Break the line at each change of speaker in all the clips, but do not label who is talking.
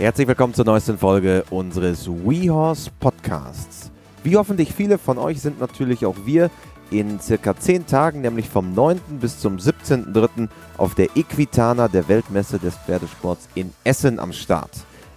Herzlich willkommen zur neuesten Folge unseres WeHorse Podcasts. Wie hoffentlich viele von euch sind natürlich auch wir in circa 10 Tagen, nämlich vom 9. bis zum 17.3. auf der Equitana der Weltmesse des Pferdesports in Essen am Start.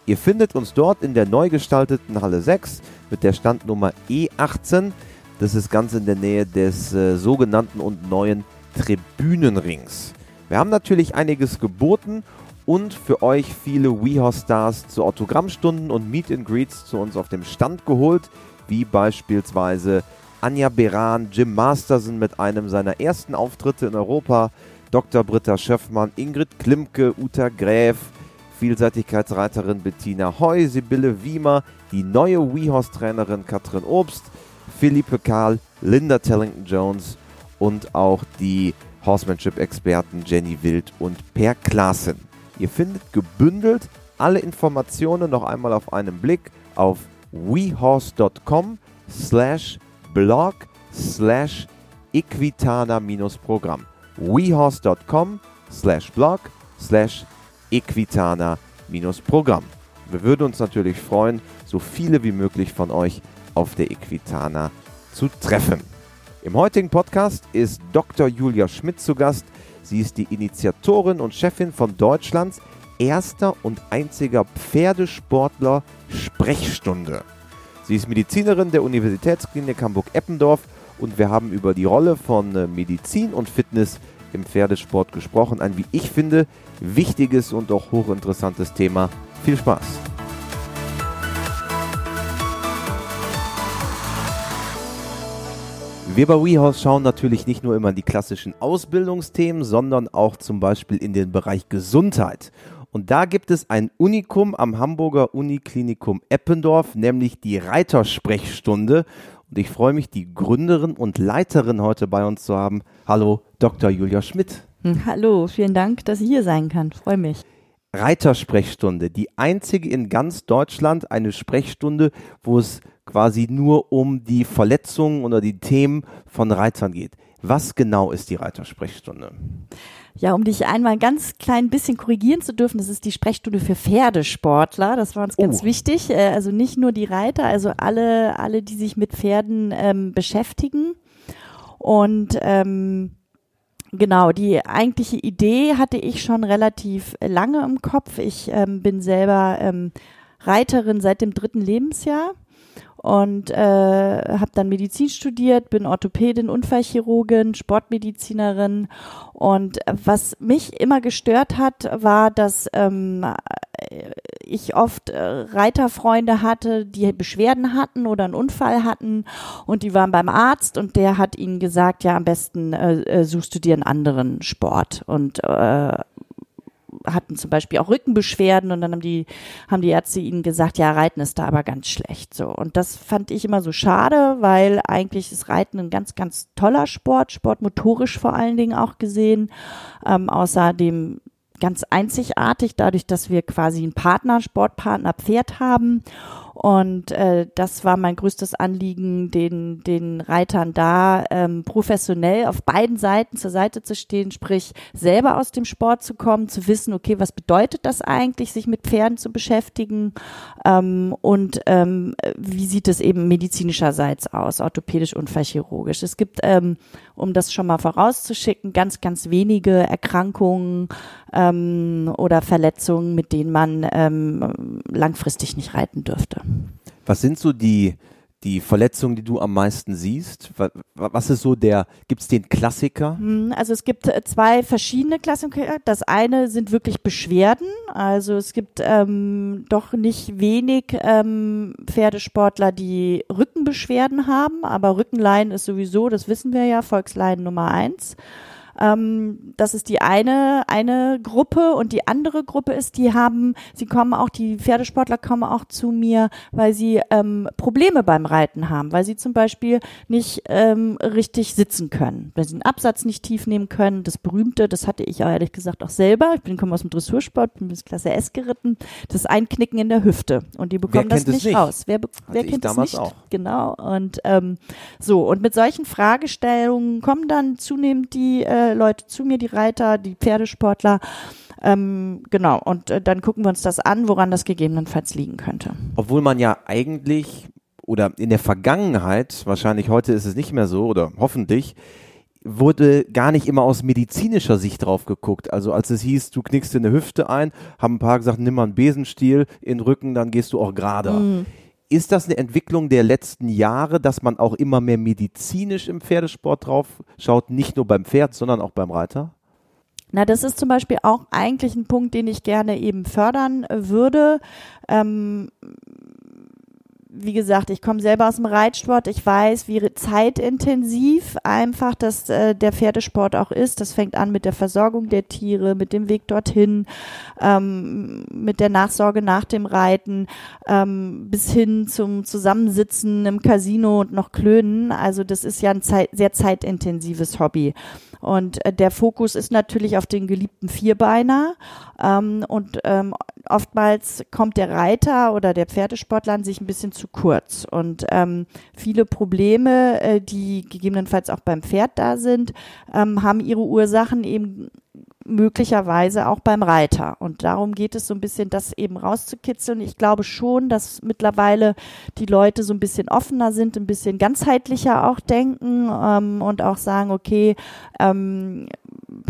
Ihr findet uns dort in der neu gestalteten Halle 6 mit der Standnummer E18. Das ist ganz in der Nähe des äh, sogenannten und neuen Tribünenrings. Wir haben natürlich einiges geboten und für euch viele WeHorse-Stars zu Autogrammstunden und Meet and Greets zu uns auf dem Stand geholt, wie beispielsweise Anja Beran, Jim Masterson mit einem seiner ersten Auftritte in Europa, Dr. Britta Schöffmann, Ingrid Klimke, Uta Gräf, Vielseitigkeitsreiterin Bettina Heu, Sibylle Wiemer, die neue WeHorse-Trainerin Katrin Obst, Philippe Kahl, Linda Tellington-Jones und auch die Horsemanship-Experten Jenny Wild und Per Klaassen. Ihr findet gebündelt alle Informationen noch einmal auf einen Blick auf wehorse.com slash blog slash equitana-programm. wehorse.com slash blog slash equitana-programm. Wir würden uns natürlich freuen, so viele wie möglich von euch auf der Equitana zu treffen. Im heutigen Podcast ist Dr. Julia Schmidt zu Gast. Sie ist die Initiatorin und Chefin von Deutschlands erster und einziger Pferdesportler Sprechstunde. Sie ist Medizinerin der Universitätsklinik Hamburg-Eppendorf und wir haben über die Rolle von äh, Medizin und Fitness im Pferdesport gesprochen. Ein, wie ich finde, wichtiges und auch hochinteressantes Thema. Viel Spaß! Wir bei WeHorse schauen natürlich nicht nur immer in die klassischen Ausbildungsthemen, sondern auch zum Beispiel in den Bereich Gesundheit. Und da gibt es ein Unikum am Hamburger Uniklinikum Eppendorf, nämlich die Reitersprechstunde. Und ich freue mich, die Gründerin und Leiterin heute bei uns zu haben. Hallo, Dr. Julia Schmidt.
Hm, hallo, vielen Dank, dass ich hier sein kann. Freue mich.
Reitersprechstunde, die einzige in ganz Deutschland, eine Sprechstunde, wo es quasi nur um die Verletzungen oder die Themen von Reitern geht. Was genau ist die Reitersprechstunde?
Ja, um dich einmal ganz klein bisschen korrigieren zu dürfen, das ist die Sprechstunde für Pferdesportler. Das war uns ganz oh. wichtig. Äh, also nicht nur die Reiter, also alle, alle, die sich mit Pferden ähm, beschäftigen. Und ähm, genau, die eigentliche Idee hatte ich schon relativ lange im Kopf. Ich ähm, bin selber ähm, Reiterin seit dem dritten Lebensjahr und äh, habe dann Medizin studiert, bin Orthopädin, Unfallchirurgin, Sportmedizinerin. Und was mich immer gestört hat, war, dass ähm, ich oft äh, Reiterfreunde hatte, die Beschwerden hatten oder einen Unfall hatten. Und die waren beim Arzt und der hat ihnen gesagt, ja am besten äh, äh suchst du dir einen anderen Sport. Und äh, hatten zum Beispiel auch Rückenbeschwerden und dann haben die, haben die Ärzte ihnen gesagt, ja, Reiten ist da aber ganz schlecht. So. Und das fand ich immer so schade, weil eigentlich ist Reiten ein ganz, ganz toller Sport, sportmotorisch vor allen Dingen auch gesehen. Ähm, außerdem ganz einzigartig, dadurch, dass wir quasi einen Partner, Sportpartner Pferd haben und äh, das war mein größtes Anliegen, den, den Reitern da ähm, professionell auf beiden Seiten zur Seite zu stehen, sprich selber aus dem Sport zu kommen, zu wissen, okay, was bedeutet das eigentlich, sich mit Pferden zu beschäftigen ähm, und ähm, wie sieht es eben medizinischerseits aus, orthopädisch und chirurgisch. Es gibt, ähm, um das schon mal vorauszuschicken, ganz, ganz wenige Erkrankungen ähm, oder Verletzungen, mit denen man ähm, langfristig nicht reiten dürfte.
Was sind so die, die Verletzungen, die du am meisten siehst? Was ist so der, gibt es den Klassiker?
Hm, also es gibt äh, zwei verschiedene Klassiker. Das eine sind wirklich Beschwerden. Also es gibt ähm, doch nicht wenig ähm, Pferdesportler, die Rückenbeschwerden haben, aber Rückenleiden ist sowieso, das wissen wir ja, Volksleiden Nummer eins. Ähm, das ist die eine, eine Gruppe und die andere Gruppe ist, die haben, sie kommen auch, die Pferdesportler kommen auch zu mir, weil sie ähm, Probleme beim Reiten haben, weil sie zum Beispiel nicht ähm, richtig sitzen können, weil sie den Absatz nicht tief nehmen können. Das berühmte, das hatte ich ehrlich gesagt auch selber. Ich bin komme aus dem Dressursport, bin bis Klasse S geritten. Das Einknicken in der Hüfte und die bekommen das nicht, nicht, raus. Wer, wer kennt das nicht? Auch. Genau und ähm, so und mit solchen Fragestellungen kommen dann zunehmend die äh, Leute zu mir, die Reiter, die Pferdesportler. Ähm, genau, und äh, dann gucken wir uns das an, woran das gegebenenfalls liegen könnte.
Obwohl man ja eigentlich oder in der Vergangenheit, wahrscheinlich heute ist es nicht mehr so oder hoffentlich, wurde gar nicht immer aus medizinischer Sicht drauf geguckt. Also als es hieß, du knickst dir eine Hüfte ein, haben ein paar gesagt, nimm mal einen Besenstiel in den Rücken, dann gehst du auch gerade. Mhm. Ist das eine Entwicklung der letzten Jahre, dass man auch immer mehr medizinisch im Pferdesport drauf schaut, nicht nur beim Pferd, sondern auch beim Reiter?
Na, das ist zum Beispiel auch eigentlich ein Punkt, den ich gerne eben fördern würde. Ähm, wie gesagt, ich komme selber aus dem Reitsport. Ich weiß, wie zeitintensiv einfach das äh, der Pferdesport auch ist. Das fängt an mit der Versorgung der Tiere, mit dem Weg dorthin, ähm, mit der Nachsorge nach dem Reiten, ähm, bis hin zum Zusammensitzen im Casino und noch Klönen. Also das ist ja ein Zeit, sehr zeitintensives Hobby. Und äh, der Fokus ist natürlich auf den geliebten Vierbeiner. Ähm, und ähm, oftmals kommt der Reiter oder der Pferdesportler sich ein bisschen zu kurz. Und ähm, viele Probleme, äh, die gegebenenfalls auch beim Pferd da sind, ähm, haben ihre Ursachen eben möglicherweise auch beim Reiter. Und darum geht es so ein bisschen, das eben rauszukitzeln. Ich glaube schon, dass mittlerweile die Leute so ein bisschen offener sind, ein bisschen ganzheitlicher auch denken ähm, und auch sagen, okay, ähm,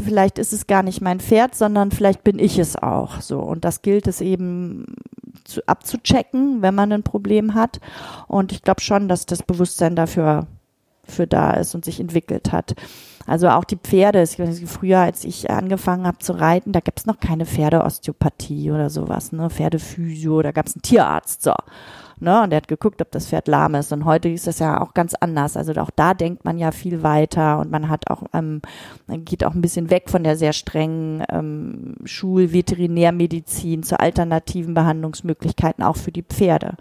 vielleicht ist es gar nicht mein Pferd, sondern vielleicht bin ich es auch. So. Und das gilt es eben zu, abzuchecken, wenn man ein Problem hat. Und ich glaube schon, dass das Bewusstsein dafür für da ist und sich entwickelt hat. Also auch die Pferde. Früher, als ich angefangen habe zu reiten, da gab es noch keine Pferdeosteopathie oder sowas, ne? Pferdephysio, da gab es einen Tierarzt. So. Ne? Und der hat geguckt, ob das Pferd lahm ist. Und heute ist das ja auch ganz anders. Also auch da denkt man ja viel weiter und man hat auch, ähm, man geht auch ein bisschen weg von der sehr strengen ähm, Schulveterinärmedizin zu alternativen Behandlungsmöglichkeiten auch für die Pferde.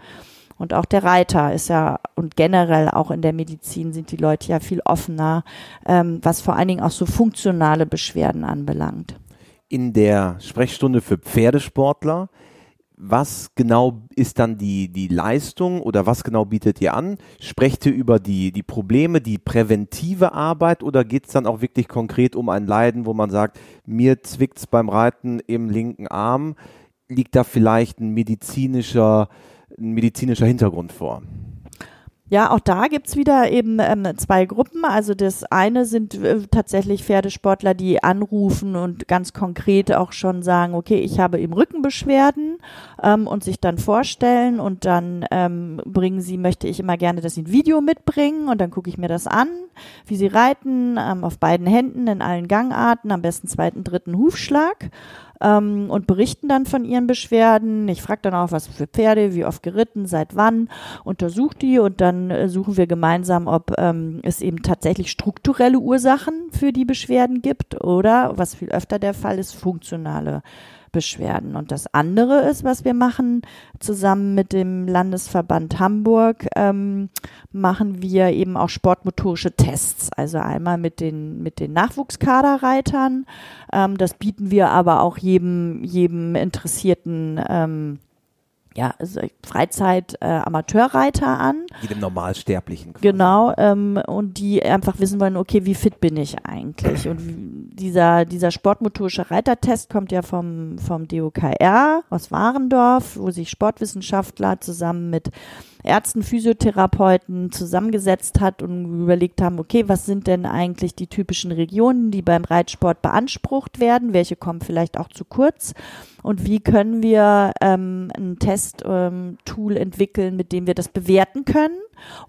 Und auch der Reiter ist ja, und generell auch in der Medizin sind die Leute ja viel offener, ähm, was vor allen Dingen auch so funktionale Beschwerden anbelangt.
In der Sprechstunde für Pferdesportler, was genau ist dann die, die Leistung oder was genau bietet ihr an? Sprecht ihr über die, die Probleme, die präventive Arbeit oder geht es dann auch wirklich konkret um ein Leiden, wo man sagt, mir zwickt es beim Reiten im linken Arm? Liegt da vielleicht ein medizinischer ein medizinischer Hintergrund vor.
Ja, auch da gibt's wieder eben ähm, zwei Gruppen. Also das eine sind äh, tatsächlich Pferdesportler, die anrufen und ganz konkret auch schon sagen, okay, ich habe eben Rückenbeschwerden ähm, und sich dann vorstellen und dann ähm, bringen sie, möchte ich immer gerne, dass sie ein Video mitbringen und dann gucke ich mir das an, wie sie reiten, ähm, auf beiden Händen in allen Gangarten, am besten zweiten, dritten Hufschlag ähm, und berichten dann von ihren Beschwerden. Ich frage dann auch, was für Pferde, wie oft geritten, seit wann, untersucht die und dann äh, suchen wir gemeinsam, ob ähm, es eben tatsächlich strukturelle Ursachen für die Beschwerden gibt oder, was viel öfter der Fall ist, funktionale Beschwerden. Und das andere ist, was wir machen, zusammen mit dem Landesverband Hamburg, ähm, machen wir eben auch sportmotorische Tests. Also einmal mit den, mit den Nachwuchskaderreitern. Ähm, das bieten wir aber auch jedem, jedem interessierten ähm, ja, also Freizeit-Amateurreiter äh, an.
Jedem Normalsterblichen.
Quasi. Genau, ähm, und die einfach wissen wollen, okay, wie fit bin ich eigentlich? Und dieser, dieser sportmotorische Reitertest kommt ja vom, vom DOKR aus Warendorf, wo sich Sportwissenschaftler zusammen mit Ärzten, Physiotherapeuten zusammengesetzt hat und überlegt haben, okay, was sind denn eigentlich die typischen Regionen, die beim Reitsport beansprucht werden? Welche kommen vielleicht auch zu kurz? Und wie können wir ähm, ein Testtool ähm, entwickeln, mit dem wir das bewerten können?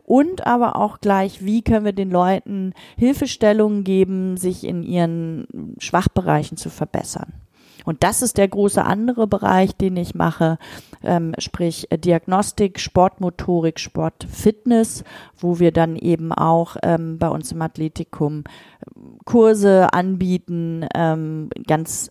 Und aber auch gleich, wie können wir den Leuten Hilfestellungen geben, sich in ihren Schwachbereichen zu verbessern? Und das ist der große andere Bereich, den ich mache, ähm, sprich äh, Diagnostik, Sportmotorik, Sportfitness, wo wir dann eben auch ähm, bei uns im Athletikum ähm, Kurse anbieten, ähm, ganz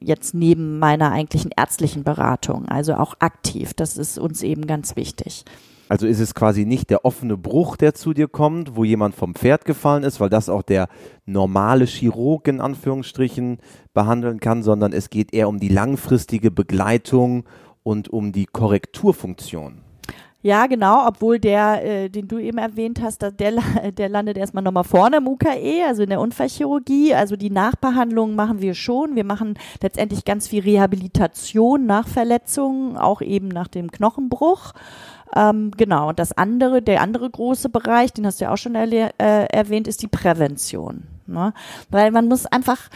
jetzt neben meiner eigentlichen ärztlichen Beratung, also auch aktiv. Das ist uns eben ganz wichtig.
Also ist es quasi nicht der offene Bruch, der zu dir kommt, wo jemand vom Pferd gefallen ist, weil das auch der normale Chirurg in Anführungsstrichen behandeln kann, sondern es geht eher um die langfristige Begleitung und um die Korrekturfunktion.
Ja, genau, obwohl der, äh, den du eben erwähnt hast, der, der landet erstmal nochmal vorne im UKE, also in der Unfallchirurgie. Also die Nachbehandlung machen wir schon. Wir machen letztendlich ganz viel Rehabilitation nach Verletzungen, auch eben nach dem Knochenbruch. Ähm, genau, und das andere, der andere große Bereich, den hast du ja auch schon äh, erwähnt, ist die Prävention. Ne? Weil man muss einfach,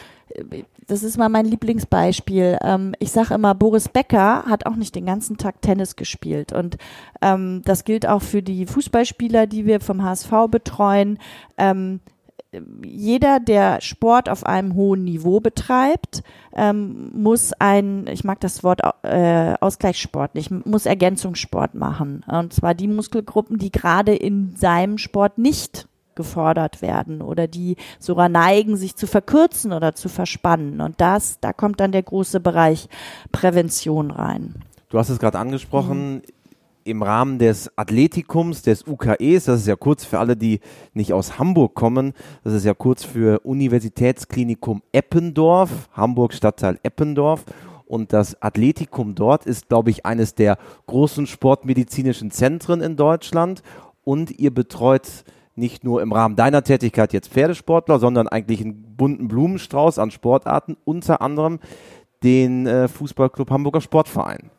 das ist mal mein Lieblingsbeispiel. Ähm, ich sage immer, Boris Becker hat auch nicht den ganzen Tag Tennis gespielt. Und ähm, das gilt auch für die Fußballspieler, die wir vom HSV betreuen. Ähm, jeder, der Sport auf einem hohen Niveau betreibt, ähm, muss ein, ich mag das Wort äh, Ausgleichssport nicht, muss Ergänzungssport machen. Und zwar die Muskelgruppen, die gerade in seinem Sport nicht gefordert werden oder die sogar neigen, sich zu verkürzen oder zu verspannen. Und das, da kommt dann der große Bereich Prävention rein.
Du hast es gerade angesprochen. Mhm. Im Rahmen des Athletikums, des UKEs, das ist ja kurz für alle, die nicht aus Hamburg kommen, das ist ja kurz für Universitätsklinikum Eppendorf, Hamburg Stadtteil Eppendorf. Und das Athletikum dort ist, glaube ich, eines der großen sportmedizinischen Zentren in Deutschland. Und ihr betreut nicht nur im Rahmen deiner Tätigkeit jetzt Pferdesportler, sondern eigentlich einen bunten Blumenstrauß an Sportarten, unter anderem den äh, Fußballclub Hamburger Sportverein.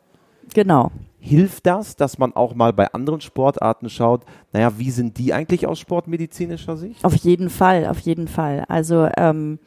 Genau.
Hilft das, dass man auch mal bei anderen Sportarten schaut, naja, wie sind die eigentlich aus sportmedizinischer Sicht?
Auf jeden Fall, auf jeden Fall. Also ähm,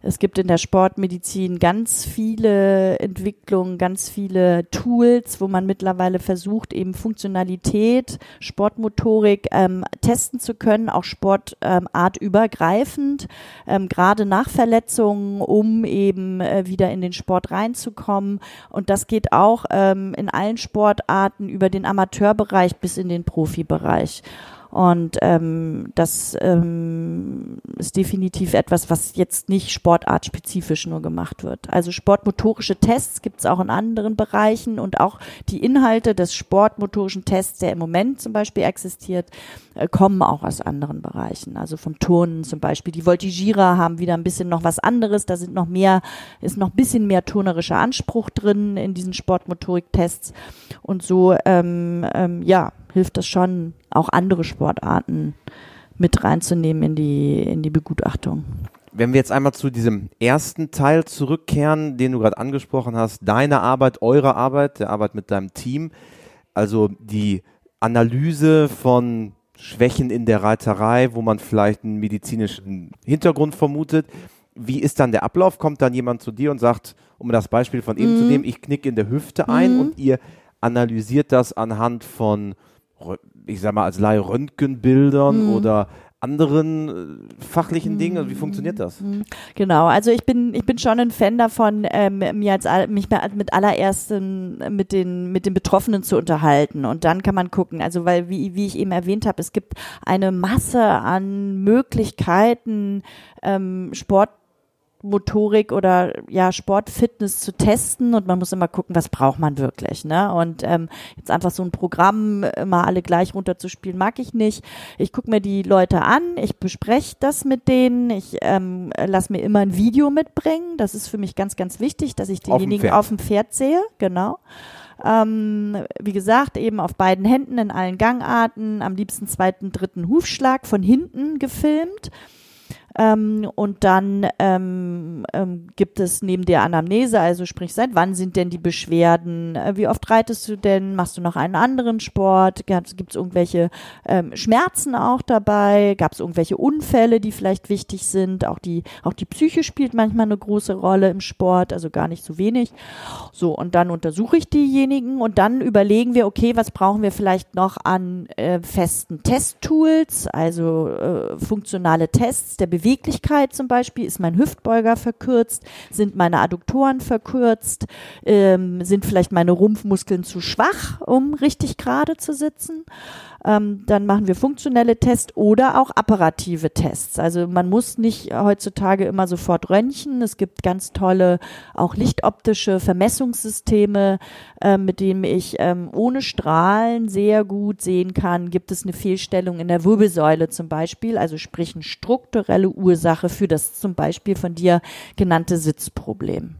es gibt in der Sportmedizin ganz viele Entwicklungen, ganz viele Tools, wo man mittlerweile versucht, eben Funktionalität, Sportmotorik ähm, testen zu können, auch sportartübergreifend, ähm, gerade nach Verletzungen, um eben äh, wieder in den Sport reinzukommen. Und das geht auch ähm, in allen Sportarten über den Amateurbereich bis in den Profibereich. Und ähm, das ähm, ist definitiv etwas, was jetzt nicht sportartspezifisch nur gemacht wird. Also sportmotorische Tests gibt es auch in anderen Bereichen und auch die Inhalte des sportmotorischen Tests, der im Moment zum Beispiel existiert, äh, kommen auch aus anderen Bereichen. Also vom Turnen zum Beispiel. Die Voltigierer haben wieder ein bisschen noch was anderes. Da sind noch mehr, ist noch ein bisschen mehr turnerischer Anspruch drin in diesen Sportmotorik-Tests. Und so, ähm, ähm, ja, hilft das schon, auch andere Sportarten mit reinzunehmen in die, in die Begutachtung.
Wenn wir jetzt einmal zu diesem ersten Teil zurückkehren, den du gerade angesprochen hast, deine Arbeit, eure Arbeit, der Arbeit mit deinem Team, also die Analyse von Schwächen in der Reiterei, wo man vielleicht einen medizinischen Hintergrund vermutet. Wie ist dann der Ablauf? Kommt dann jemand zu dir und sagt, um das Beispiel von eben mm. zu mhm. nehmen, ich knicke in der Hüfte ein mm. und ihr analysiert das anhand von ich sag mal, als Laie Röntgenbildern mhm. oder anderen äh, fachlichen mhm. Dingen? Also wie funktioniert das? Mhm.
Genau, also ich bin ich bin schon ein Fan davon, ähm, mir als mich mit allerersten mit den mit den Betroffenen zu unterhalten und dann kann man gucken, also weil wie wie ich eben erwähnt habe, es gibt eine Masse an Möglichkeiten ähm, Sport Motorik oder ja Sportfitness zu testen und man muss immer gucken, was braucht man wirklich. Ne? Und ähm, jetzt einfach so ein Programm immer alle gleich runterzuspielen, mag ich nicht. Ich gucke mir die Leute an, ich bespreche das mit denen, ich ähm, lasse mir immer ein Video mitbringen. Das ist für mich ganz, ganz wichtig, dass ich denjenigen auf dem Pferd sehe, genau. Ähm, wie gesagt, eben auf beiden Händen in allen Gangarten, am liebsten zweiten, dritten Hufschlag von hinten gefilmt. Ähm, und dann ähm, ähm, gibt es neben der Anamnese, also sprich, seit wann sind denn die Beschwerden? Äh, wie oft reitest du denn? Machst du noch einen anderen Sport? Gibt es irgendwelche ähm, Schmerzen auch dabei? Gab es irgendwelche Unfälle, die vielleicht wichtig sind? Auch die, auch die Psyche spielt manchmal eine große Rolle im Sport, also gar nicht so wenig. So, und dann untersuche ich diejenigen und dann überlegen wir, okay, was brauchen wir vielleicht noch an äh, festen Testtools, also äh, funktionale Tests der Bewegung Beweglichkeit zum Beispiel, ist mein Hüftbeuger verkürzt, sind meine Adduktoren verkürzt, ähm, sind vielleicht meine Rumpfmuskeln zu schwach, um richtig gerade zu sitzen. Ähm, dann machen wir funktionelle Tests oder auch apparative Tests. Also man muss nicht heutzutage immer sofort röntgen. Es gibt ganz tolle, auch lichtoptische Vermessungssysteme, äh, mit denen ich ähm, ohne Strahlen sehr gut sehen kann, gibt es eine Fehlstellung in der Wirbelsäule zum Beispiel, also sprich eine strukturelle Ursache für das zum Beispiel von dir genannte Sitzproblem.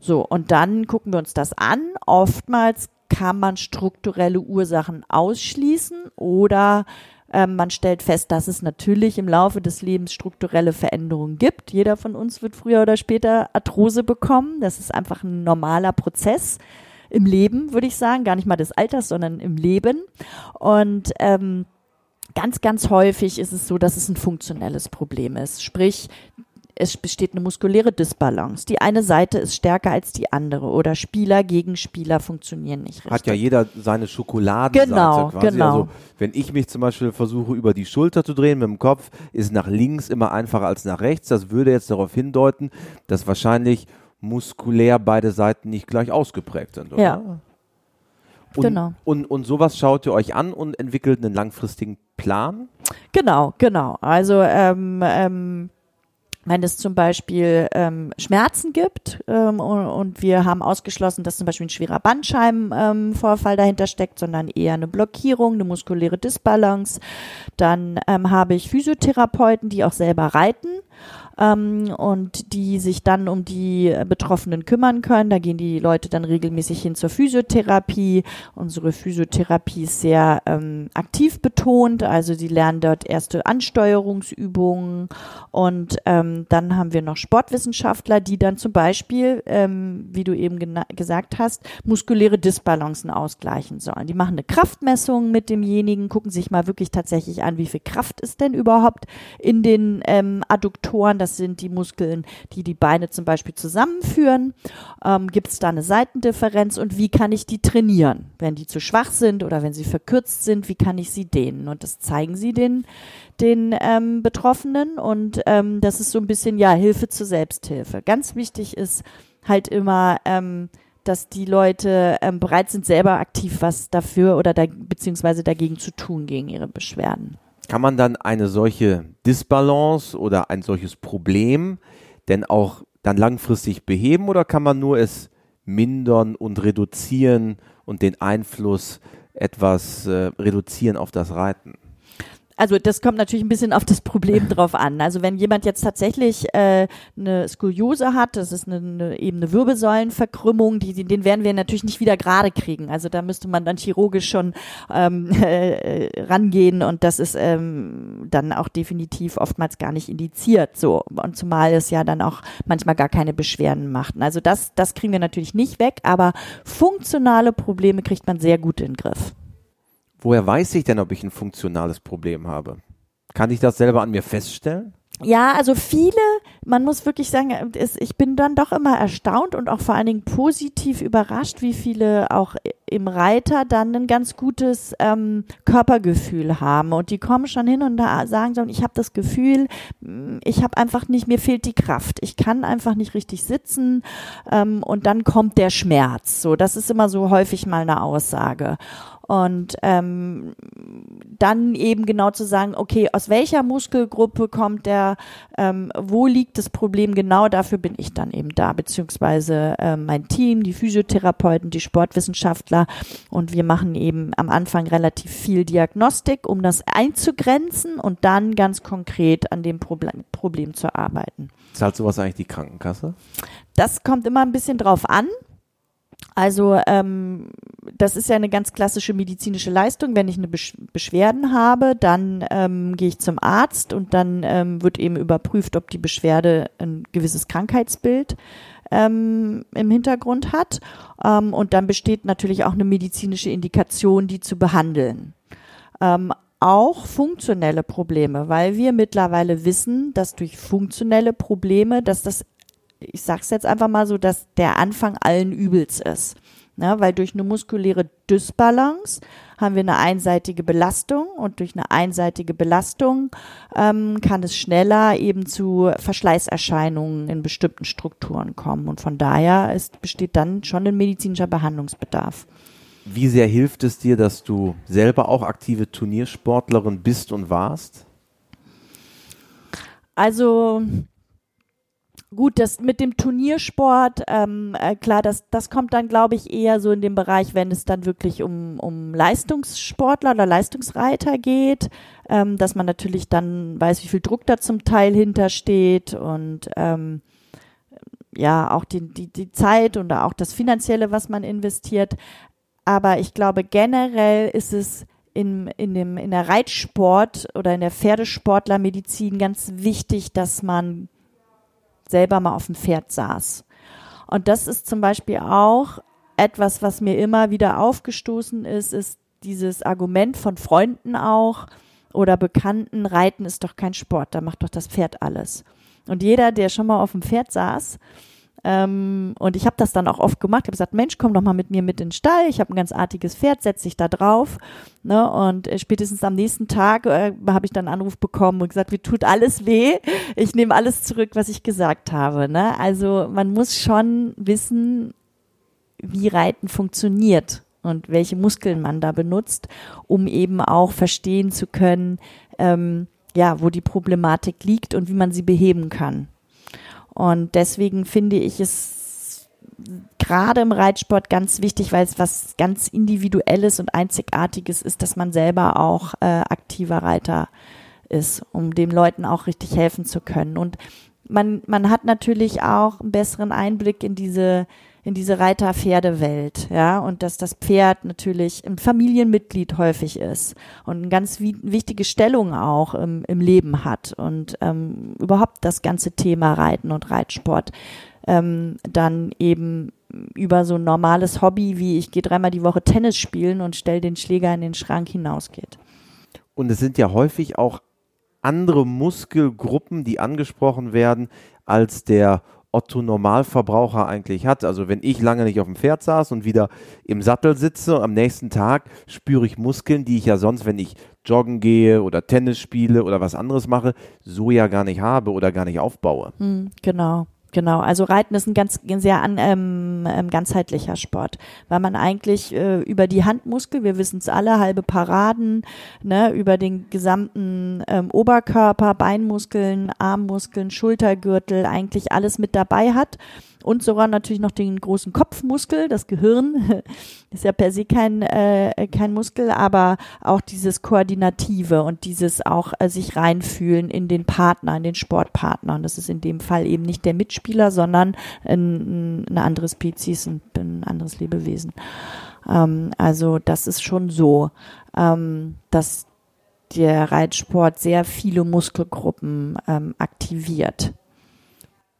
So, und dann gucken wir uns das an. Oftmals kann man strukturelle Ursachen ausschließen oder ähm, man stellt fest, dass es natürlich im Laufe des Lebens strukturelle Veränderungen gibt. Jeder von uns wird früher oder später Arthrose bekommen. Das ist einfach ein normaler Prozess im Leben, würde ich sagen, gar nicht mal des Alters, sondern im Leben. Und ähm, ganz, ganz häufig ist es so, dass es ein funktionelles Problem ist. Sprich, es besteht eine muskuläre Disbalance. Die eine Seite ist stärker als die andere oder Spieler gegen Spieler funktionieren nicht richtig.
Hat ja jeder seine Schokoladenseite
genau,
quasi.
Genau.
Also wenn ich mich zum Beispiel versuche über die Schulter zu drehen mit dem Kopf, ist nach links immer einfacher als nach rechts. Das würde jetzt darauf hindeuten, dass wahrscheinlich muskulär beide Seiten nicht gleich ausgeprägt sind, oder?
Ja.
Und,
Genau.
Und, und sowas schaut ihr euch an und entwickelt einen langfristigen Plan?
Genau, genau. Also ähm, ähm, wenn es zum Beispiel ähm, Schmerzen gibt ähm, und, und wir haben ausgeschlossen, dass zum Beispiel ein schwerer Bandscheibenvorfall dahinter steckt, sondern eher eine Blockierung, eine muskuläre Disbalance, dann ähm, habe ich Physiotherapeuten, die auch selber reiten ähm, und die sich dann um die Betroffenen kümmern können. Da gehen die Leute dann regelmäßig hin zur Physiotherapie. Unsere Physiotherapie ist sehr ähm, aktiv betont, also sie lernen dort erste Ansteuerungsübungen und ähm, dann haben wir noch Sportwissenschaftler, die dann zum Beispiel, ähm, wie du eben gesagt hast, muskuläre Disbalancen ausgleichen sollen. Die machen eine Kraftmessung mit demjenigen, gucken sich mal wirklich tatsächlich an, wie viel Kraft ist denn überhaupt in den ähm, Adduktoren. Das sind die Muskeln, die die Beine zum Beispiel zusammenführen. Ähm, Gibt es da eine Seitendifferenz und wie kann ich die trainieren? Wenn die zu schwach sind oder wenn sie verkürzt sind, wie kann ich sie dehnen? Und das zeigen sie den, den ähm, Betroffenen und ähm, das ist so ein bisschen, ja, Hilfe zur Selbsthilfe. Ganz wichtig ist halt immer, ähm, dass die Leute ähm, bereit sind, selber aktiv was dafür oder da, beziehungsweise dagegen zu tun gegen ihre Beschwerden.
Kann man dann eine solche Disbalance oder ein solches Problem denn auch dann langfristig beheben oder kann man nur es mindern und reduzieren und den Einfluss etwas äh, reduzieren auf das Reiten?
Also das kommt natürlich ein bisschen auf das Problem drauf an. Also wenn jemand jetzt tatsächlich äh, eine Skoliose hat, das ist eine, eine, eben eine Wirbelsäulenverkrümmung, die, den werden wir natürlich nicht wieder gerade kriegen. Also da müsste man dann chirurgisch schon ähm, äh, rangehen und das ist ähm, dann auch definitiv oftmals gar nicht indiziert. So und zumal es ja dann auch manchmal gar keine Beschwerden macht. Also das, das kriegen wir natürlich nicht weg, aber funktionale Probleme kriegt man sehr gut in den Griff.
Woher weiß ich denn, ob ich ein funktionales Problem habe? Kann ich das selber an mir feststellen?
Ja, also viele, man muss wirklich sagen, ich bin dann doch immer erstaunt und auch vor allen Dingen positiv überrascht, wie viele auch im Reiter dann ein ganz gutes ähm, Körpergefühl haben. Und die kommen schon hin und da sagen so, ich habe das Gefühl, mm, ich habe einfach nicht, mir fehlt die Kraft. Ich kann einfach nicht richtig sitzen ähm, und dann kommt der Schmerz. So, das ist immer so häufig mal eine Aussage. Und ähm, dann eben genau zu sagen, okay, aus welcher Muskelgruppe kommt der, ähm, wo liegt das Problem genau, dafür bin ich dann eben da, beziehungsweise äh, mein Team, die Physiotherapeuten, die Sportwissenschaftler und wir machen eben am Anfang relativ viel Diagnostik, um das einzugrenzen und dann ganz konkret an dem Problem, Problem zu arbeiten.
Zahlt sowas eigentlich die Krankenkasse?
Das kommt immer ein bisschen drauf an. Also ähm, das ist ja eine ganz klassische medizinische Leistung. Wenn ich eine Besch Beschwerden habe, dann ähm, gehe ich zum Arzt und dann ähm, wird eben überprüft, ob die Beschwerde ein gewisses Krankheitsbild ähm, im Hintergrund hat. Ähm, und dann besteht natürlich auch eine medizinische Indikation, die zu behandeln. Ähm, auch funktionelle Probleme, weil wir mittlerweile wissen, dass durch funktionelle Probleme, dass das ich sag's jetzt einfach mal so, dass der Anfang allen Übels ist. Ne, weil durch eine muskuläre Dysbalance haben wir eine einseitige Belastung und durch eine einseitige Belastung ähm, kann es schneller eben zu Verschleißerscheinungen in bestimmten Strukturen kommen. Und von daher ist, besteht dann schon ein medizinischer Behandlungsbedarf.
Wie sehr hilft es dir, dass du selber auch aktive Turniersportlerin bist und warst?
Also Gut, das mit dem Turniersport, ähm, äh, klar, das, das kommt dann, glaube ich, eher so in dem Bereich, wenn es dann wirklich um, um Leistungssportler oder Leistungsreiter geht, ähm, dass man natürlich dann weiß, wie viel Druck da zum Teil hintersteht und ähm, ja, auch die, die, die Zeit und auch das Finanzielle, was man investiert. aber ich glaube generell ist es in, in, dem, in der Reitsport oder in der Pferdesportlermedizin ganz wichtig, dass man selber mal auf dem Pferd saß. Und das ist zum Beispiel auch etwas, was mir immer wieder aufgestoßen ist, ist dieses Argument von Freunden auch oder Bekannten, Reiten ist doch kein Sport, da macht doch das Pferd alles. Und jeder, der schon mal auf dem Pferd saß, ähm, und ich habe das dann auch oft gemacht. Ich habe gesagt, Mensch, komm doch mal mit mir mit in den Stall. Ich habe ein ganz artiges Pferd, setz dich da drauf. Ne? Und äh, spätestens am nächsten Tag äh, habe ich dann einen Anruf bekommen und gesagt, mir tut alles weh. Ich nehme alles zurück, was ich gesagt habe. Ne? Also man muss schon wissen, wie Reiten funktioniert und welche Muskeln man da benutzt, um eben auch verstehen zu können, ähm, ja, wo die Problematik liegt und wie man sie beheben kann. Und deswegen finde ich es gerade im Reitsport ganz wichtig, weil es was ganz Individuelles und Einzigartiges ist, dass man selber auch äh, aktiver Reiter ist, um den Leuten auch richtig helfen zu können. Und man, man hat natürlich auch einen besseren Einblick in diese in diese Reiter-Pferde-Welt, ja, und dass das Pferd natürlich ein Familienmitglied häufig ist und eine ganz wichtige Stellung auch im, im Leben hat und ähm, überhaupt das ganze Thema Reiten und Reitsport ähm, dann eben über so ein normales Hobby wie ich gehe dreimal die Woche Tennis spielen und stell den Schläger in den Schrank hinausgeht.
Und es sind ja häufig auch andere Muskelgruppen, die angesprochen werden, als der Otto Normalverbraucher eigentlich hat. Also wenn ich lange nicht auf dem Pferd saß und wieder im Sattel sitze, am nächsten Tag spüre ich Muskeln, die ich ja sonst, wenn ich joggen gehe oder Tennis spiele oder was anderes mache, so ja gar nicht habe oder gar nicht aufbaue.
Hm, genau. Genau, also Reiten ist ein ganz ein sehr an, ähm, ähm, ganzheitlicher Sport, weil man eigentlich äh, über die Handmuskel, wir wissen es alle, halbe Paraden, ne, über den gesamten ähm, Oberkörper, Beinmuskeln, Armmuskeln, Schultergürtel, eigentlich alles mit dabei hat und sogar natürlich noch den großen Kopfmuskel, das Gehirn ist ja per se kein, äh, kein Muskel, aber auch dieses Koordinative und dieses auch äh, sich reinfühlen in den Partner, in den Sportpartner. Und das ist in dem Fall eben nicht der Mitspieler, sondern ein, eine andere Spezies, ein, ein anderes Lebewesen. Ähm, also das ist schon so, ähm, dass der Reitsport sehr viele Muskelgruppen ähm, aktiviert.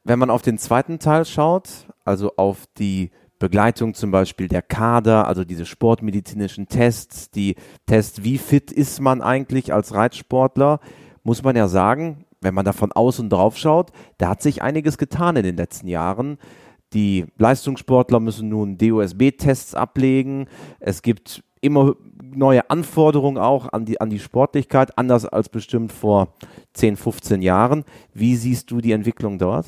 Wenn man auf den zweiten Teil schaut, also auf die Begleitung zum Beispiel der Kader, also diese sportmedizinischen Tests, die Tests, wie fit ist man eigentlich als Reitsportler, muss man ja sagen, wenn man da von außen drauf schaut, da hat sich einiges getan in den letzten Jahren. Die Leistungssportler müssen nun DOSB-Tests ablegen. Es gibt immer neue Anforderungen auch an die, an die Sportlichkeit, anders als bestimmt vor 10, 15 Jahren. Wie siehst du die Entwicklung dort?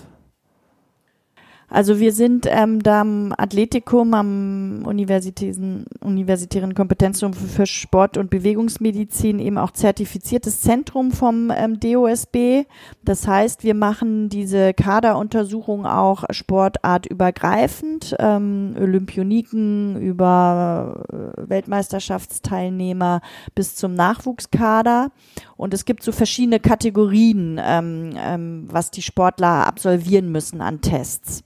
Also wir sind ähm, da am Athletikum, am universitären, universitären Kompetenzzentrum für Sport- und Bewegungsmedizin eben auch zertifiziertes Zentrum vom ähm, DOSB. Das heißt, wir machen diese Kaderuntersuchung auch sportartübergreifend, ähm, Olympioniken über äh, Weltmeisterschaftsteilnehmer bis zum Nachwuchskader. Und es gibt so verschiedene Kategorien, ähm, ähm, was die Sportler absolvieren müssen an Tests.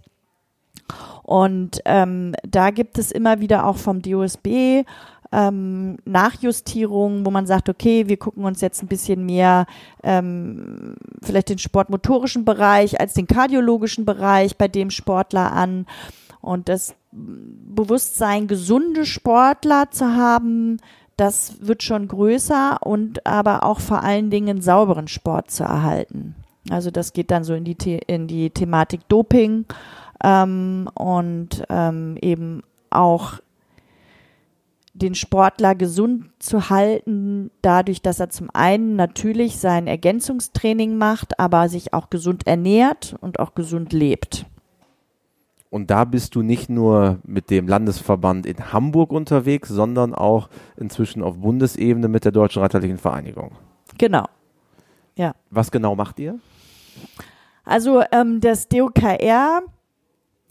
Und ähm, da gibt es immer wieder auch vom DOSB ähm, Nachjustierungen, wo man sagt, okay, wir gucken uns jetzt ein bisschen mehr ähm, vielleicht den sportmotorischen Bereich als den kardiologischen Bereich bei dem Sportler an. Und das Bewusstsein, gesunde Sportler zu haben, das wird schon größer und aber auch vor allen Dingen sauberen Sport zu erhalten. Also das geht dann so in die, The in die Thematik Doping ähm, und ähm, eben auch den Sportler gesund zu halten, dadurch, dass er zum einen natürlich sein Ergänzungstraining macht, aber sich auch gesund ernährt und auch gesund lebt.
Und da bist du nicht nur mit dem Landesverband in Hamburg unterwegs, sondern auch inzwischen auf Bundesebene mit der Deutschen Reiterlichen Vereinigung.
Genau. Ja.
Was genau macht ihr?
Also ähm, das DOKR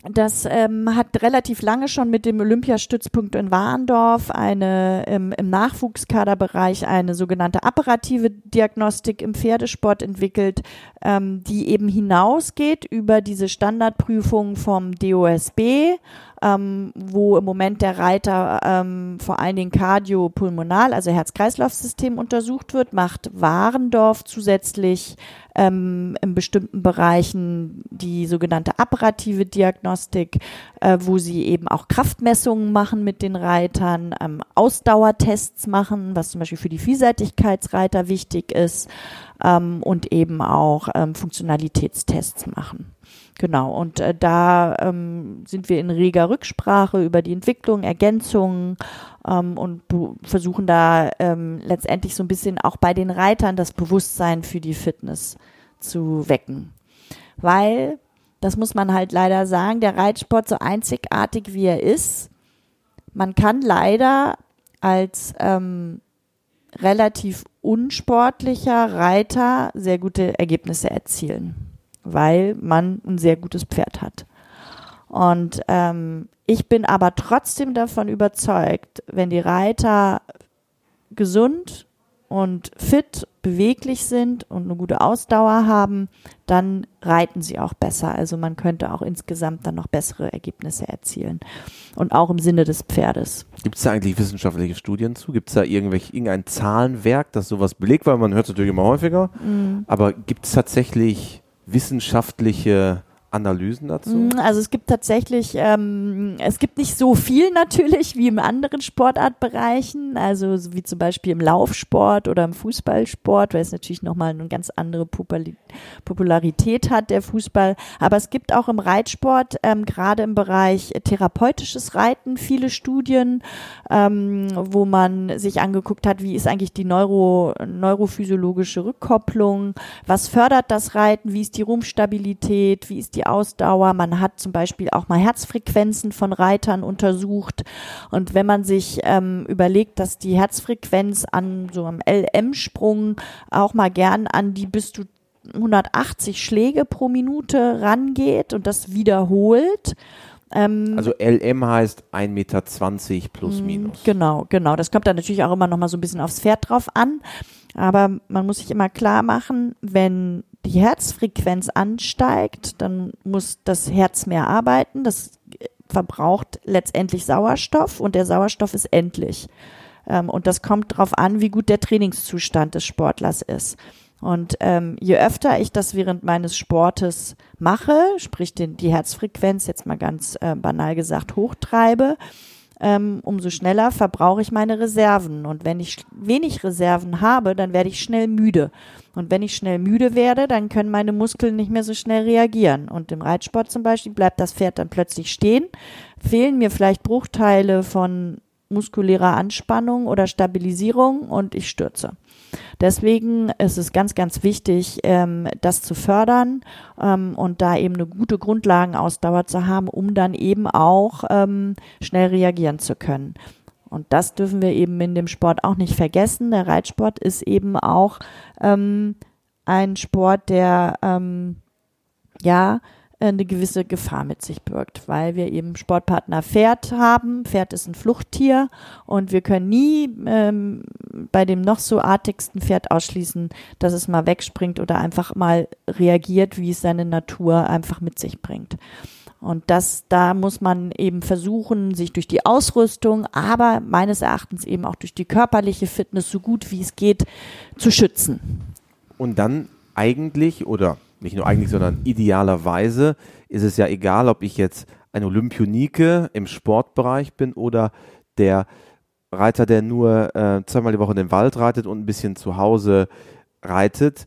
das ähm, hat relativ lange schon mit dem Olympiastützpunkt in Warndorf eine ähm, im Nachwuchskaderbereich eine sogenannte apparative Diagnostik im Pferdesport entwickelt, ähm, die eben hinausgeht über diese Standardprüfung vom DOSB ähm, wo im Moment der Reiter ähm, vor allen Dingen kardiopulmonal, also Herz-Kreislauf-System untersucht wird, macht Warendorf zusätzlich ähm, in bestimmten Bereichen die sogenannte apparative Diagnostik, äh, wo sie eben auch Kraftmessungen machen mit den Reitern, ähm, Ausdauertests machen, was zum Beispiel für die Vielseitigkeitsreiter wichtig ist ähm, und eben auch ähm, Funktionalitätstests machen. Genau, und äh, da ähm, sind wir in reger Rücksprache über die Entwicklung, Ergänzungen ähm, und versuchen da ähm, letztendlich so ein bisschen auch bei den Reitern das Bewusstsein für die Fitness zu wecken. Weil, das muss man halt leider sagen, der Reitsport so einzigartig wie er ist, man kann leider als ähm, relativ unsportlicher Reiter sehr gute Ergebnisse erzielen, weil man ein sehr gutes Pferd hat. Und ähm, ich bin aber trotzdem davon überzeugt, wenn die Reiter gesund und fit, beweglich sind und eine gute Ausdauer haben, dann reiten sie auch besser. Also man könnte auch insgesamt dann noch bessere Ergebnisse erzielen. Und auch im Sinne des Pferdes.
Gibt es da eigentlich wissenschaftliche Studien zu? Gibt es da irgendwelche, irgendein Zahlenwerk, das sowas belegt? Weil man hört es natürlich immer häufiger. Mhm. Aber gibt es tatsächlich wissenschaftliche Analysen dazu? Mm,
also es gibt tatsächlich, ähm, es gibt nicht so viel natürlich wie im anderen Sportartbereichen, also wie zum Beispiel im Laufsport oder im Fußballsport, weil es natürlich nochmal eine ganz andere Popularität hat, der Fußball. Aber es gibt auch im Reitsport, ähm, gerade im Bereich therapeutisches Reiten, viele Studien, ähm, wo man sich angeguckt hat, wie ist eigentlich die Neuro, neurophysiologische Rückkopplung, was fördert das Reiten, wie ist die Rumpfstabilität, wie ist die die Ausdauer. Man hat zum Beispiel auch mal Herzfrequenzen von Reitern untersucht. Und wenn man sich ähm, überlegt, dass die Herzfrequenz an so einem LM-Sprung auch mal gern an die bis zu 180 Schläge pro Minute rangeht und das wiederholt,
ähm, also LM heißt 1,20 Meter plus mm, minus.
Genau, genau. Das kommt dann natürlich auch immer noch mal so ein bisschen aufs Pferd drauf an. Aber man muss sich immer klar machen, wenn die Herzfrequenz ansteigt, dann muss das Herz mehr arbeiten. Das verbraucht letztendlich Sauerstoff und der Sauerstoff ist endlich. Ähm, und das kommt darauf an, wie gut der Trainingszustand des Sportlers ist. Und ähm, je öfter ich das während meines Sportes mache, sprich den, die Herzfrequenz jetzt mal ganz äh, banal gesagt hochtreibe, ähm, umso schneller verbrauche ich meine Reserven. Und wenn ich wenig Reserven habe, dann werde ich schnell müde. Und wenn ich schnell müde werde, dann können meine Muskeln nicht mehr so schnell reagieren. Und im Reitsport zum Beispiel bleibt das Pferd dann plötzlich stehen, fehlen mir vielleicht Bruchteile von muskulärer Anspannung oder Stabilisierung und ich stürze. Deswegen ist es ganz, ganz wichtig, ähm, das zu fördern ähm, und da eben eine gute Grundlagenausdauer zu haben, um dann eben auch ähm, schnell reagieren zu können. Und das dürfen wir eben in dem Sport auch nicht vergessen. Der Reitsport ist eben auch ähm, ein Sport, der ähm, ja eine gewisse Gefahr mit sich birgt, weil wir eben Sportpartner Pferd haben. Pferd ist ein Fluchttier und wir können nie ähm, bei dem noch so artigsten Pferd ausschließen, dass es mal wegspringt oder einfach mal reagiert, wie es seine Natur einfach mit sich bringt. Und das, da muss man eben versuchen, sich durch die Ausrüstung, aber meines Erachtens eben auch durch die körperliche Fitness so gut wie es geht zu schützen.
Und dann eigentlich oder nicht nur eigentlich, sondern idealerweise ist es ja egal, ob ich jetzt ein Olympionike im Sportbereich bin oder der Reiter, der nur äh, zweimal die Woche in den Wald reitet und ein bisschen zu Hause reitet.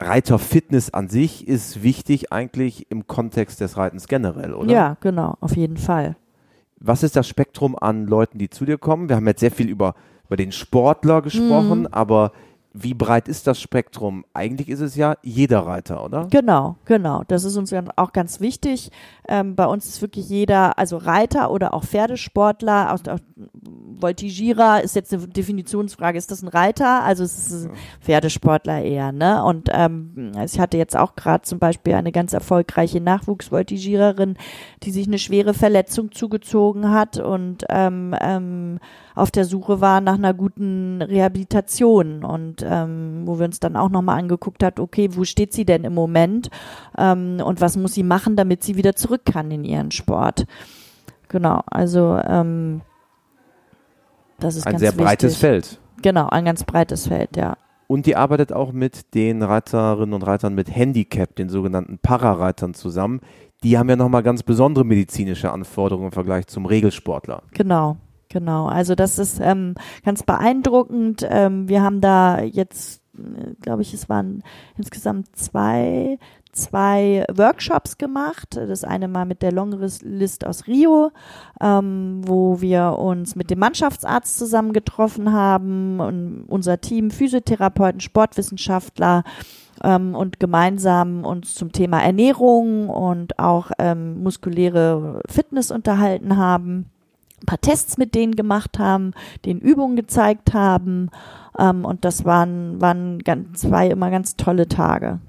Reiterfitness an sich ist wichtig eigentlich im Kontext des Reitens generell, oder?
Ja, genau, auf jeden Fall.
Was ist das Spektrum an Leuten, die zu dir kommen? Wir haben jetzt sehr viel über, über den Sportler gesprochen, mhm. aber wie breit ist das Spektrum? Eigentlich ist es ja jeder Reiter, oder?
Genau, genau. Das ist uns auch ganz wichtig. Ähm, bei uns ist wirklich jeder, also Reiter oder auch Pferdesportler, aus, aus Voltigierer ist jetzt eine Definitionsfrage. Ist das ein Reiter? Also es ist ein Pferdesportler eher, ne? Und ähm, ich hatte jetzt auch gerade zum Beispiel eine ganz erfolgreiche Nachwuchsvoltigiererin, die sich eine schwere Verletzung zugezogen hat und ähm, ähm, auf der Suche war nach einer guten Rehabilitation und ähm, wo wir uns dann auch nochmal angeguckt hat, okay, wo steht sie denn im Moment ähm, und was muss sie machen, damit sie wieder zurück kann in ihren Sport. genau. Also ähm, das ist
ein
ganz
sehr
wichtig.
breites Feld.
Genau, ein ganz breites Feld, ja.
Und die arbeitet auch mit den Reiterinnen und Reitern mit Handicap, den sogenannten Parareitern zusammen. Die haben ja nochmal ganz besondere medizinische Anforderungen im Vergleich zum Regelsportler.
Genau, genau. Also das ist ähm, ganz beeindruckend. Ähm, wir haben da jetzt, äh, glaube ich, es waren insgesamt zwei zwei Workshops gemacht. Das eine mal mit der Longlist aus Rio, ähm, wo wir uns mit dem Mannschaftsarzt zusammengetroffen haben und unser Team Physiotherapeuten, Sportwissenschaftler ähm, und gemeinsam uns zum Thema Ernährung und auch ähm, muskuläre Fitness unterhalten haben ein paar Tests mit denen gemacht haben, den Übungen gezeigt haben. Ähm, und das waren, waren ganz, zwei immer ganz tolle Tage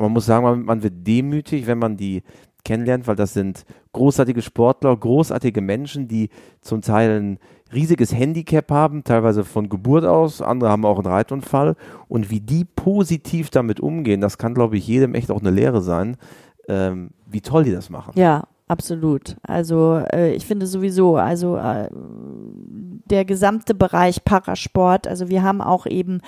man muss sagen, man, man wird demütig, wenn man die kennenlernt, weil das sind großartige Sportler, großartige Menschen, die zum Teil ein riesiges Handicap haben, teilweise von Geburt aus, andere haben auch einen Reitunfall und wie die positiv damit umgehen, das kann, glaube ich, jedem echt auch eine Lehre sein, ähm, wie toll die das machen.
Ja, absolut. Also äh, ich finde sowieso, also äh, der gesamte Bereich Parasport, also wir haben auch eben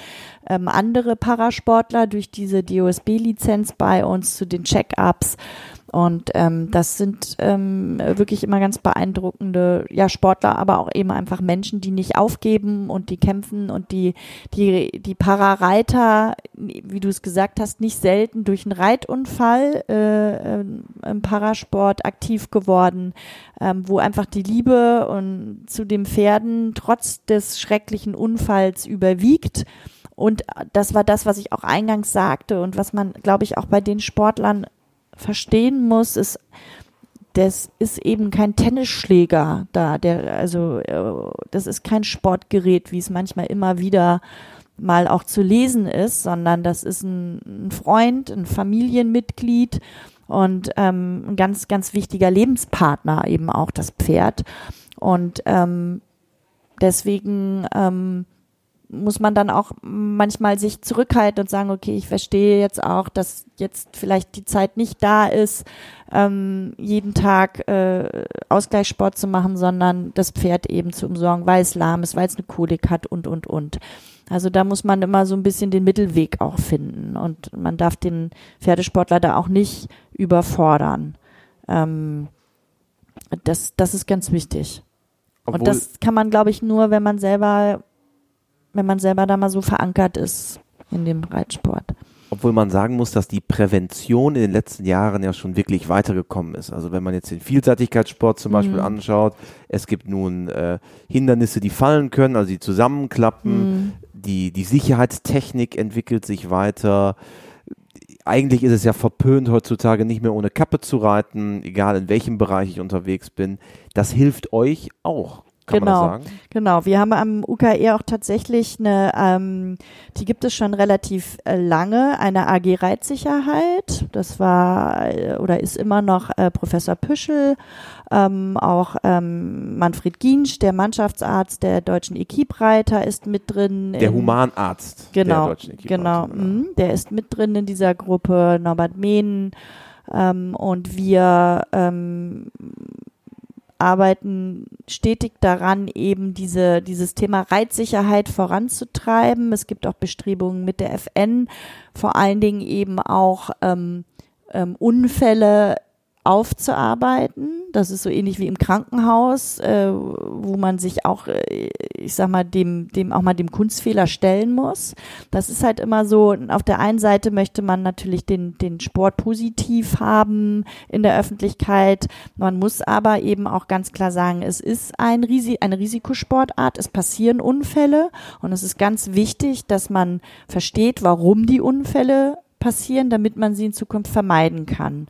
ähm, andere Parasportler durch diese DOSB-Lizenz bei uns zu den Check-ups und ähm, das sind ähm, wirklich immer ganz beeindruckende ja, Sportler, aber auch eben einfach Menschen, die nicht aufgeben und die kämpfen und die, die, die Parareiter, wie du es gesagt hast, nicht selten durch einen Reitunfall äh, im Parasport aktiv geworden, ähm, wo einfach die Liebe und zu den Pferden trotz des schrecklichen Unfalls überwiegt. Und das war das, was ich auch eingangs sagte und was man, glaube ich, auch bei den Sportlern verstehen muss, ist, das ist eben kein Tennisschläger da, der, also, äh, das ist kein Sportgerät, wie es manchmal immer wieder mal auch zu lesen ist, sondern das ist ein, ein Freund, ein Familienmitglied und ähm, ein ganz, ganz wichtiger Lebenspartner eben auch das Pferd. Und ähm, deswegen ähm, muss man dann auch manchmal sich zurückhalten und sagen, okay, ich verstehe jetzt auch, dass jetzt vielleicht die Zeit nicht da ist, ähm, jeden Tag äh, Ausgleichssport zu machen, sondern das Pferd eben zu umsorgen, weil es lahm ist, weil es eine Kolik hat und, und, und. Also da muss man immer so ein bisschen den Mittelweg auch finden und man darf den Pferdesportler da auch nicht überfordern. Ähm, das, das ist ganz wichtig. Obwohl und das kann man, glaube ich, nur, wenn man selber wenn man selber da mal so verankert ist in dem Reitsport.
Obwohl man sagen muss, dass die Prävention in den letzten Jahren ja schon wirklich weitergekommen ist. Also wenn man jetzt den Vielseitigkeitssport zum Beispiel mhm. anschaut, es gibt nun äh, Hindernisse, die fallen können, also die zusammenklappen, mhm. die, die Sicherheitstechnik entwickelt sich weiter. Eigentlich ist es ja verpönt, heutzutage nicht mehr ohne Kappe zu reiten, egal in welchem Bereich ich unterwegs bin. Das hilft euch auch. Kann
genau, genau. Wir haben am UKE auch tatsächlich eine, ähm, die gibt es schon relativ äh, lange, eine AG Reitsicherheit. Das war äh, oder ist immer noch äh, Professor Püschel, ähm, auch ähm, Manfred Giensch, der Mannschaftsarzt der deutschen Equibreiter, ist mit drin.
Der in, Humanarzt
genau, der deutschen Genau, genau. Mh, der ist mit drin in dieser Gruppe. Norbert Mehn. Ähm, und wir ähm, arbeiten stetig daran, eben diese, dieses Thema Reitsicherheit voranzutreiben. Es gibt auch Bestrebungen mit der FN, vor allen Dingen eben auch ähm, ähm, Unfälle aufzuarbeiten. Das ist so ähnlich wie im Krankenhaus, äh, wo man sich auch, äh, ich sag mal, dem, dem auch mal dem Kunstfehler stellen muss. Das ist halt immer so, auf der einen Seite möchte man natürlich den, den Sport positiv haben in der Öffentlichkeit. Man muss aber eben auch ganz klar sagen, es ist ein Risi eine Risikosportart, es passieren Unfälle und es ist ganz wichtig, dass man versteht, warum die Unfälle passieren, damit man sie in Zukunft vermeiden kann.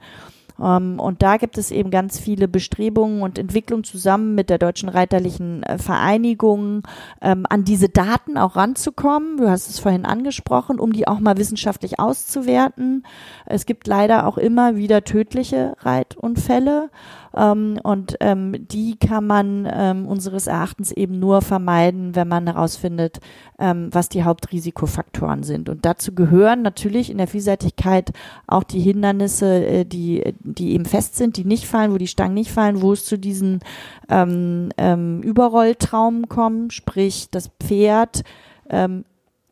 Ähm, und da gibt es eben ganz viele Bestrebungen und Entwicklungen zusammen mit der Deutschen Reiterlichen äh, Vereinigung, ähm, an diese Daten auch ranzukommen. Du hast es vorhin angesprochen, um die auch mal wissenschaftlich auszuwerten. Es gibt leider auch immer wieder tödliche Reitunfälle. Ähm, und ähm, die kann man ähm, unseres Erachtens eben nur vermeiden, wenn man herausfindet, ähm, was die Hauptrisikofaktoren sind. Und dazu gehören natürlich in der Vielseitigkeit auch die Hindernisse, äh, die, die eben fest sind, die nicht fallen, wo die Stangen nicht fallen, wo es zu diesen ähm, ähm, Überrolltraumen kommt, sprich das Pferd ähm,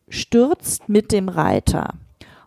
stürzt mit dem Reiter.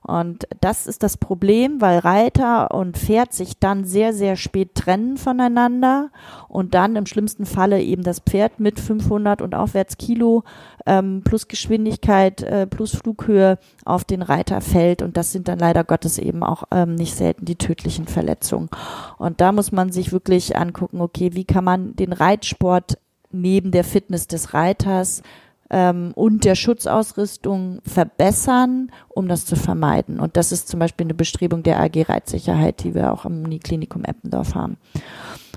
Und das ist das Problem, weil Reiter und Pferd sich dann sehr, sehr spät trennen voneinander und dann im schlimmsten Falle eben das Pferd mit 500 und aufwärts Kilo ähm, plus Geschwindigkeit äh, plus Flughöhe auf den Reiter fällt. Und das sind dann leider Gottes eben auch ähm, nicht selten die tödlichen Verletzungen. Und da muss man sich wirklich angucken, okay, wie kann man den Reitsport neben der Fitness des Reiters ähm, und der Schutzausrüstung verbessern, um das zu vermeiden. Und das ist zum Beispiel eine Bestrebung der AG Reitsicherheit, die wir auch am Uniklinikum Eppendorf haben.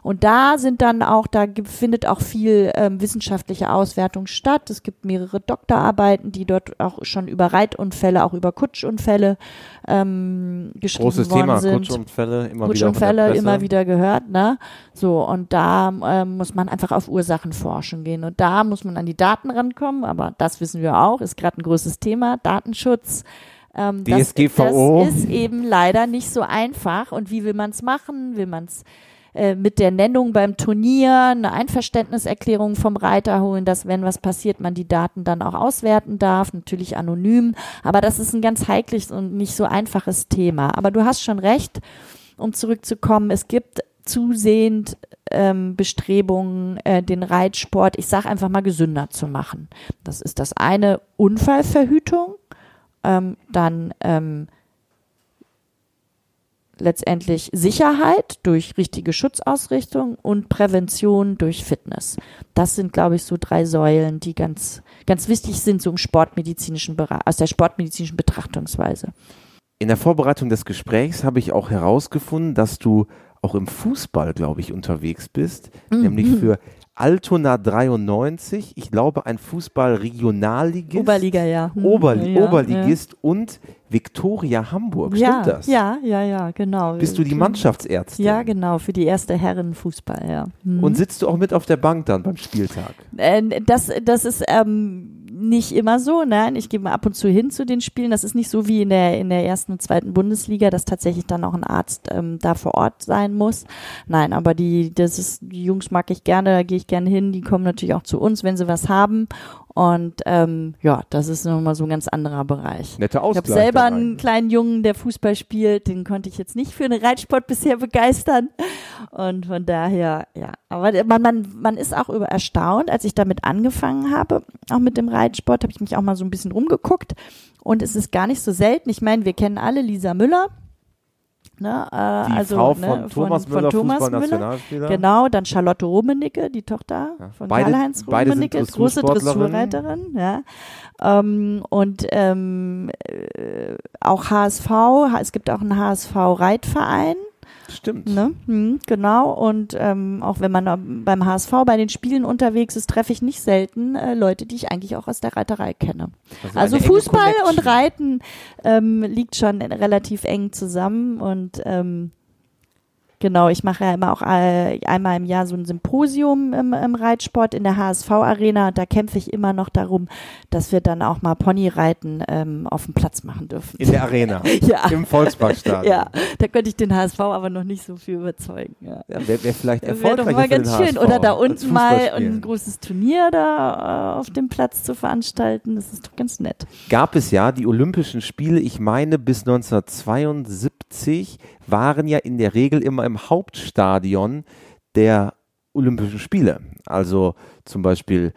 Und da sind dann auch, da findet auch viel ähm, wissenschaftliche Auswertung statt. Es gibt mehrere Doktorarbeiten, die dort auch schon über Reitunfälle, auch über Kutschunfälle ähm, geschrieben
Großes
worden
Thema,
sind.
Kutschunfälle, immer
Kutschunfälle
wieder. in der
immer wieder gehört, ne? So, und da ähm, muss man einfach auf Ursachenforschung gehen. Und da muss man an die Daten rankommen, aber das wissen wir auch, ist gerade ein großes Thema, Datenschutz. Ähm, das,
DSGVO.
das ist eben leider nicht so einfach. Und wie will man es machen? Will man es äh, mit der Nennung beim Turnier eine Einverständniserklärung vom Reiter holen, dass wenn was passiert, man die Daten dann auch auswerten darf, natürlich anonym. Aber das ist ein ganz heikles und nicht so einfaches Thema. Aber du hast schon recht, um zurückzukommen, es gibt zusehend ähm, Bestrebungen, äh, den Reitsport, ich sage einfach mal, gesünder zu machen. Das ist das eine Unfallverhütung, ähm, dann ähm, letztendlich Sicherheit durch richtige Schutzausrichtung und Prävention durch Fitness. Das sind, glaube ich, so drei Säulen, die ganz, ganz wichtig sind, so im sportmedizinischen Bereich, aus der sportmedizinischen Betrachtungsweise.
In der Vorbereitung des Gesprächs habe ich auch herausgefunden, dass du auch im Fußball, glaube ich, unterwegs bist,
Mhm.
nämlich für Altona 93, ich glaube ein Fußball-Regionalligist,
Oberliga, ja. Hm,
Oberli
ja,
Oberligist und Viktoria Hamburg,
ja.
stimmt das?
Ja, ja, ja, genau.
Bist du die Mannschaftsärztin?
Ja, genau, für die erste Herrenfußball, ja. Hm.
Und sitzt du auch mit auf der Bank dann beim Spieltag?
Äh, das, das ist ähm, nicht immer so. Nein, ich gehe mal ab und zu hin zu den Spielen. Das ist nicht so wie in der, in der ersten und zweiten Bundesliga, dass tatsächlich dann auch ein Arzt ähm, da vor Ort sein muss. Nein, aber die, das ist, die Jungs mag ich gerne, da gehe ich gerne hin. Die kommen natürlich auch zu uns, wenn sie was haben. Und ähm, ja, das ist nochmal so ein ganz anderer Bereich.
Netter
Ich habe
Ausgleich.
selber einen kleinen Jungen, der Fußball spielt, den konnte ich jetzt nicht für den Reitsport bisher begeistern. Und von daher, ja. Aber man, man, man ist auch über erstaunt, als ich damit angefangen habe, auch mit dem Reitsport, habe ich mich auch mal so ein bisschen rumgeguckt. Und es ist gar nicht so selten. Ich meine, wir kennen alle Lisa Müller. Ne, äh,
Die
also,
Frau
ne,
von Thomas Müller,
Thomas
Fußballnationalspieler.
Genau, dann Charlotte Rummenigge, die Tochter
Ja,
von Karl-Heinz Rummenigge, große. Dressurreiterin, ja. Ähm, und ähm, äh, auch HSV, es gibt auch einen HSV-Reitverein,
Stimmt.
ne? Hm, genau. Und ähm, auch wenn man beim HSV bei den Spielen unterwegs ist, treffe ich nicht selten äh, Leute, die ich eigentlich auch aus der Reiterei kenne. Also
enge
Fußball und Reiten ähm, liegt schon relativ eng zusammen und ähm, genau, ich mache ja immer auch äh, einmal im Jahr so ein Symposium im, im Reitsport in der HSV-Arena und da kämpfe ich immer noch darum, dass wir dann auch mal Ponyreiten ähm, auf dem Platz machen dürfen.
In der Arena.
ja.
Im Volksparkstadion.
Ja, da könnte ich den HSV aber noch nicht so viel überzeugen. Ja.
Ja, Wäre wär vielleicht
Wäre
erfolgreicher
doch mal ganz schön.
HSV
Oder da unten mal ein großes Turnier da äh, auf dem Platz zu veranstalten. Das ist doch ganz nett.
gab es ja die Olympischen Spiele, ich meine bis 1972 waren ja in der Regel immer im Hauptstadion der Olympischen Spiele. Also zum Beispiel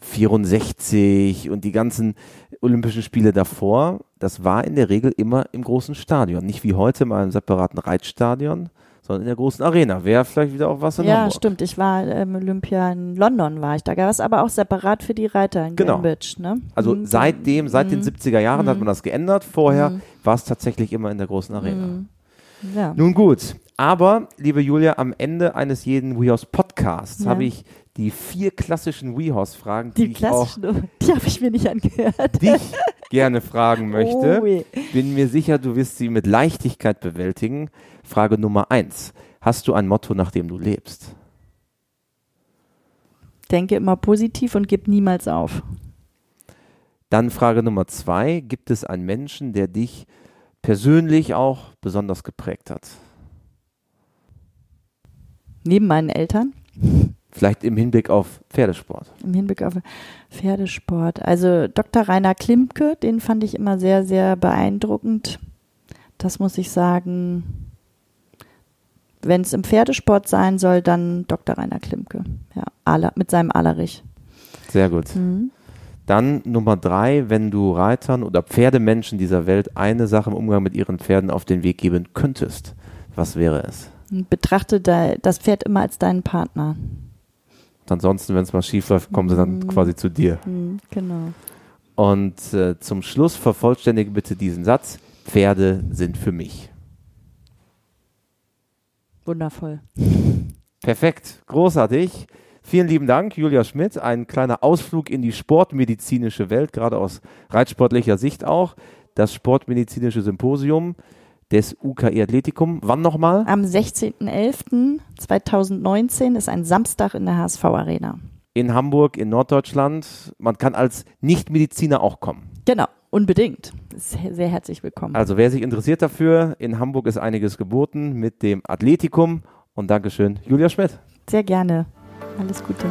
64 und die ganzen Olympischen Spiele davor, das war in der Regel immer im großen Stadion. Nicht wie heute mal im separaten Reitstadion, sondern in der großen Arena. Wäre vielleicht wieder auch was in
ja,
Hamburg.
stimmt. Ich war ähm, Olympia in London war ich. Da gab es aber auch separat für die Reiter in
Genau.
Cambridge. Ne?
Also
Mhm.
seitdem, seit den
Mhm.
70er Jahren hat man das geändert. Vorher
Mhm.
war es tatsächlich immer in der großen Arena.
Mhm. Ja.
Nun gut, aber liebe Julia, am Ende eines jeden WeHorse Podcasts
Ja.
habe ich die vier klassischen WeHorse-Fragen, die,
Die
ich auch
klassischen, die habe ich mir nicht angehört.
dich gerne fragen möchte.
Oh.
Bin mir sicher, du wirst sie mit Leichtigkeit bewältigen. Frage Nummer eins. Hast du ein Motto, nach dem du lebst?
Denke immer positiv und gib niemals auf.
Dann Frage Nummer zwei. Gibt es einen Menschen, der dich persönlich auch besonders geprägt hat?
Neben meinen Eltern?
Vielleicht im Hinblick auf Pferdesport.
Im Hinblick auf Pferdesport. Also Dr. Rainer Klimke, den fand ich immer sehr, sehr beeindruckend. Das muss ich sagen. Wenn es im Pferdesport sein soll, dann Dr. Rainer Klimke. Ja, Ala, mit seinem Alerich.
Sehr gut. Mhm. Dann Nummer drei, wenn du Reitern oder Pferdemenschen dieser Welt eine Sache im Umgang mit ihren Pferden auf den Weg geben könntest, was wäre es?
Betrachte das Pferd immer als deinen Partner.
Ansonsten, wenn es mal schief läuft, kommen sie dann mhm. quasi zu dir.
Mhm, genau.
Und äh, zum Schluss vervollständige bitte diesen Satz. Pferde sind für mich.
Wundervoll.
Perfekt, großartig. Vielen lieben Dank, Julia Schmidt. Ein kleiner Ausflug in die sportmedizinische Welt, gerade aus reitsportlicher Sicht auch. Das Sportmedizinische Symposium des UKE Athletikum. Wann nochmal?
Am 16.11.2019 ist ein Samstag in der HSV Arena.
In Hamburg, in Norddeutschland. Man kann als Nichtmediziner auch kommen.
Genau, unbedingt. Sehr, sehr herzlich willkommen.
Also wer sich interessiert dafür, in Hamburg ist einiges geboten mit dem Athletikum. Und Dankeschön, Julia Schmidt.
Sehr gerne. Alles Gute.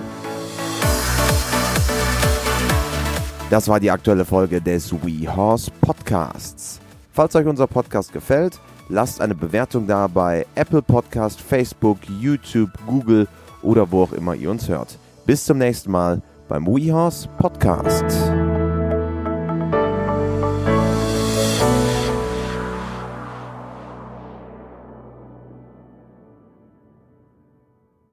Das war die aktuelle Folge des WeHorse Podcasts. Falls euch unser Podcast gefällt, lasst eine Bewertung da bei Apple Podcast, Facebook, YouTube, Google oder wo auch immer ihr uns hört. Bis zum nächsten Mal beim WeHorse Podcast.